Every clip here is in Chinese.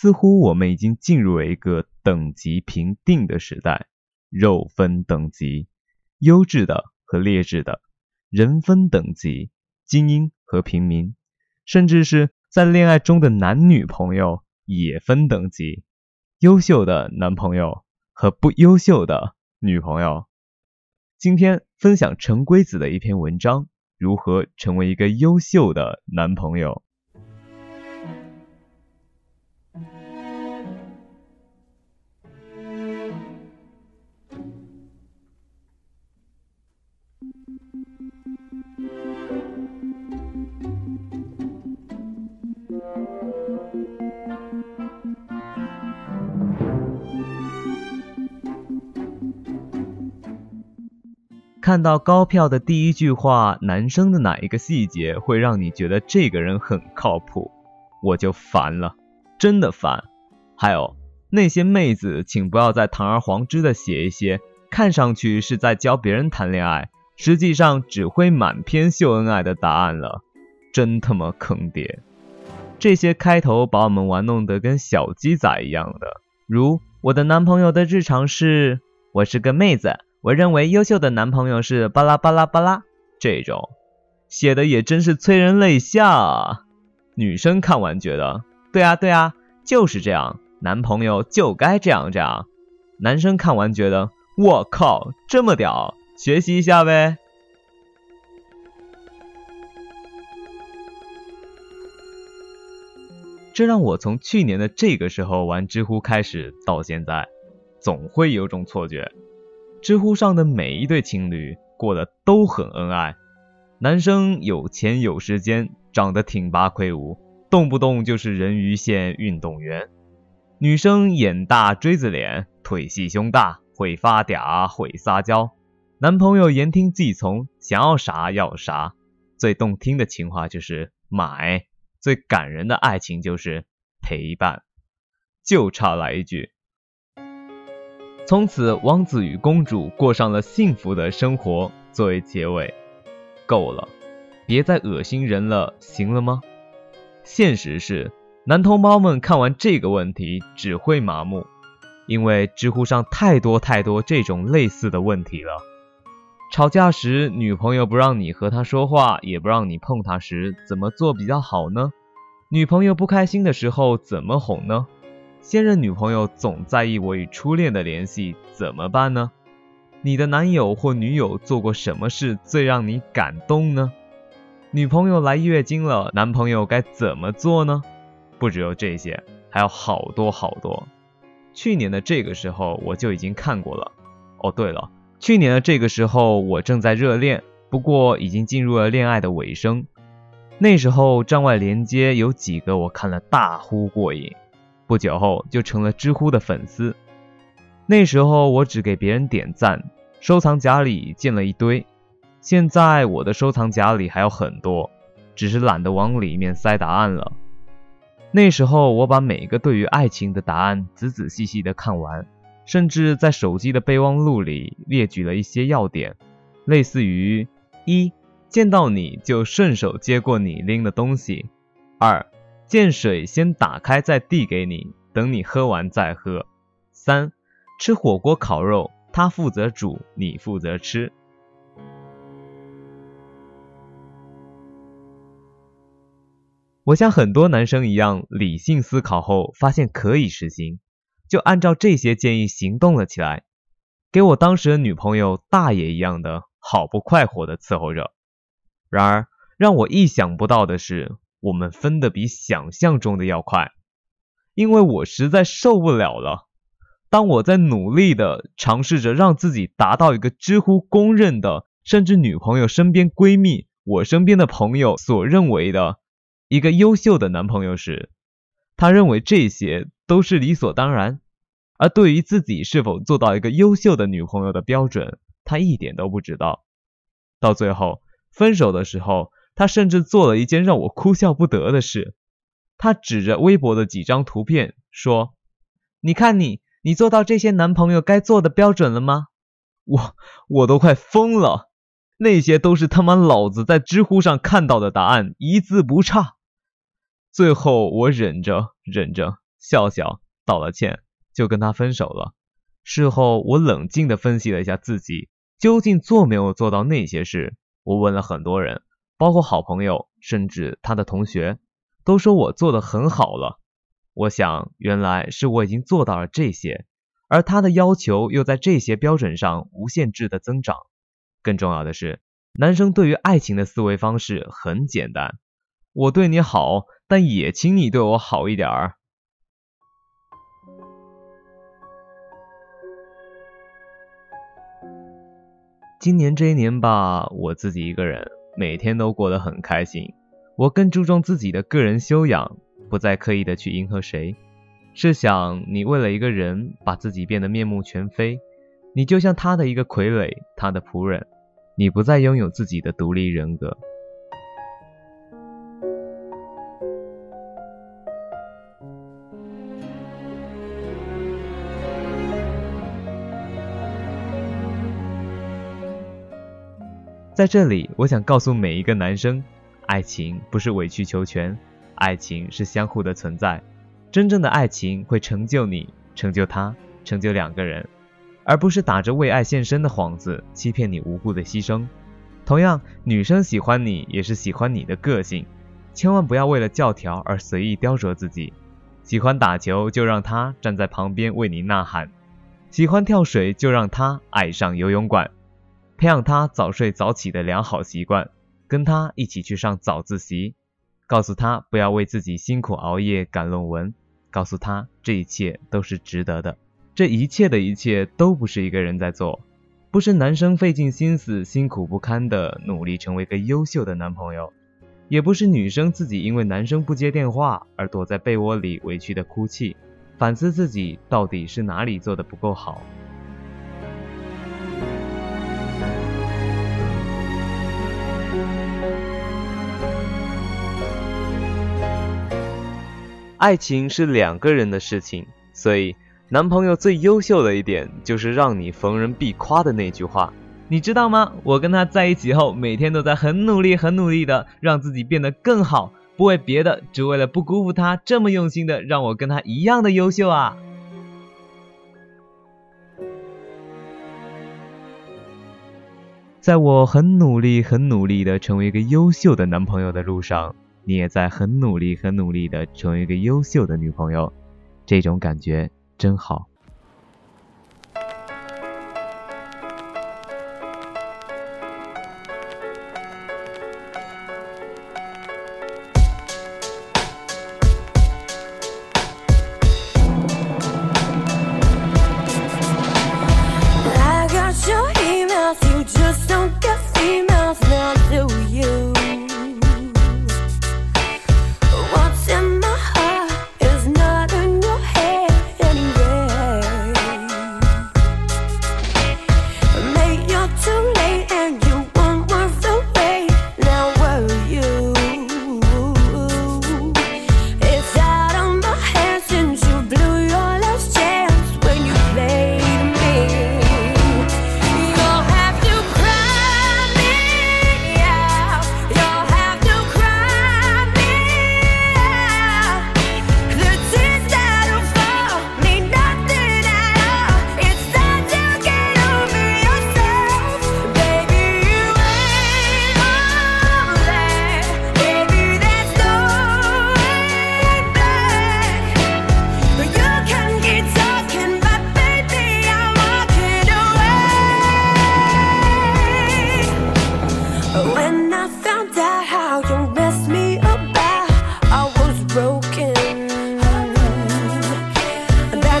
似乎我们已经进入了一个等级评定的时代，肉分等级，优质的和劣质的，人分等级，精英和平民，甚至是在恋爱中的男女朋友也分等级，优秀的男朋友和不优秀的女朋友。今天分享陈规子的一篇文章，如何成为一个优秀的男朋友。看到高票的第一句话，男生的哪一个细节会让你觉得这个人很靠谱？我就烦了，真的烦。还有那些妹子，请不要再堂而皇之的写一些看上去是在教别人谈恋爱，实际上只会满篇秀恩爱的答案了，真他妈坑爹！这些开头把我们玩弄得跟小鸡仔一样的，如我的男朋友的日常是，我是个妹子。我认为优秀的男朋友是巴拉巴拉巴拉这种，写的也真是催人泪下。女生看完觉得，对啊对啊，就是这样，男朋友就该这样这样。男生看完觉得，我靠，这么屌，学习一下呗。这让我从去年的这个时候玩知乎开始到现在，总会有种错觉。知乎上的每一对情侣过得都很恩爱，男生有钱有时间，长得挺拔魁梧，动不动就是人鱼线运动员；女生眼大锥子脸，腿细胸大，会发嗲会撒娇，男朋友言听计从，想要啥要啥。最动听的情话就是买，最感人的爱情就是陪伴，就差来一句。从此，王子与公主过上了幸福的生活。作为结尾，够了，别再恶心人了，行了吗？现实是，男同胞们看完这个问题只会麻木，因为知乎上太多太多这种类似的问题了。吵架时，女朋友不让你和她说话，也不让你碰她时，怎么做比较好呢？女朋友不开心的时候，怎么哄呢？现任女朋友总在意我与初恋的联系，怎么办呢？你的男友或女友做过什么事最让你感动呢？女朋友来月经了，男朋友该怎么做呢？不只有这些，还有好多好多。去年的这个时候我就已经看过了。哦，对了，去年的这个时候我正在热恋，不过已经进入了恋爱的尾声。那时候站外连接有几个我看了大呼过瘾。不久后就成了知乎的粉丝。那时候我只给别人点赞，收藏夹里建了一堆。现在我的收藏夹里还有很多，只是懒得往里面塞答案了。那时候我把每个对于爱情的答案仔仔细细的看完，甚至在手机的备忘录里列举了一些要点，类似于：一见到你就顺手接过你拎的东西；二。见水先打开再递给你，等你喝完再喝。三，吃火锅烤肉，他负责煮，你负责吃。我像很多男生一样，理性思考后发现可以实行，就按照这些建议行动了起来，给我当时的女朋友大爷一样的好不快活的伺候着。然而，让我意想不到的是。我们分的比想象中的要快，因为我实在受不了了。当我在努力的尝试着让自己达到一个知乎公认的，甚至女朋友身边闺蜜、我身边的朋友所认为的一个优秀的男朋友时，他认为这些都是理所当然，而对于自己是否做到一个优秀的女朋友的标准，他一点都不知道。到最后分手的时候。他甚至做了一件让我哭笑不得的事。他指着微博的几张图片说：“你看你，你做到这些男朋友该做的标准了吗？”我我都快疯了。那些都是他妈老子在知乎上看到的答案，一字不差。最后我忍着忍着，笑笑，道了歉，就跟他分手了。事后我冷静地分析了一下自己究竟做没有做到那些事，我问了很多人，包括好朋友，甚至他的同学，都说我做的很好了。我想，原来是我已经做到了这些，而他的要求又在这些标准上无限制的增长。更重要的是，男生对于爱情的思维方式很简单：我对你好，但也请你对我好一点儿。今年这一年吧，我自己一个人，每天都过得很开心。我更注重自己的个人修养，不再刻意的去迎合谁。试想，你为了一个人把自己变得面目全非，你就像他的一个傀儡，他的仆人，你不再拥有自己的独立人格。在这里，我想告诉每一个男生，爱情不是委曲求全，爱情是相互的存在。真正的爱情会成就你，成就他，成就两个人，而不是打着为爱献身的幌子欺骗你无辜的牺牲。同样，女生喜欢你也是喜欢你的个性，千万不要为了教条而随意雕琢自己。喜欢打球就让他站在旁边为你呐喊，喜欢跳水就让他爱上游泳馆。培养他早睡早起的良好习惯，跟他一起去上早自习，告诉他不要为自己辛苦熬夜赶论文，告诉他这一切都是值得的。这一切的一切都不是一个人在做，不是男生费尽心思、辛苦不堪的努力成为个优秀的男朋友，也不是女生自己因为男生不接电话而躲在被窝里委屈的哭泣，反思自己到底是哪里做的不够好。爱情是两个人的事情，所以男朋友最优秀的一点就是让你逢人必夸的那句话，你知道吗？我跟他在一起后，每天都在很努力、很努力的让自己变得更好，不为别的，只为了不辜负他这么用心的让我跟他一样的优秀啊！在我很努力、很努力的成为一个优秀的男朋友的路上。你也在很努力、很努力的成为一个优秀的女朋友，这种感觉真好。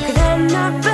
back then, been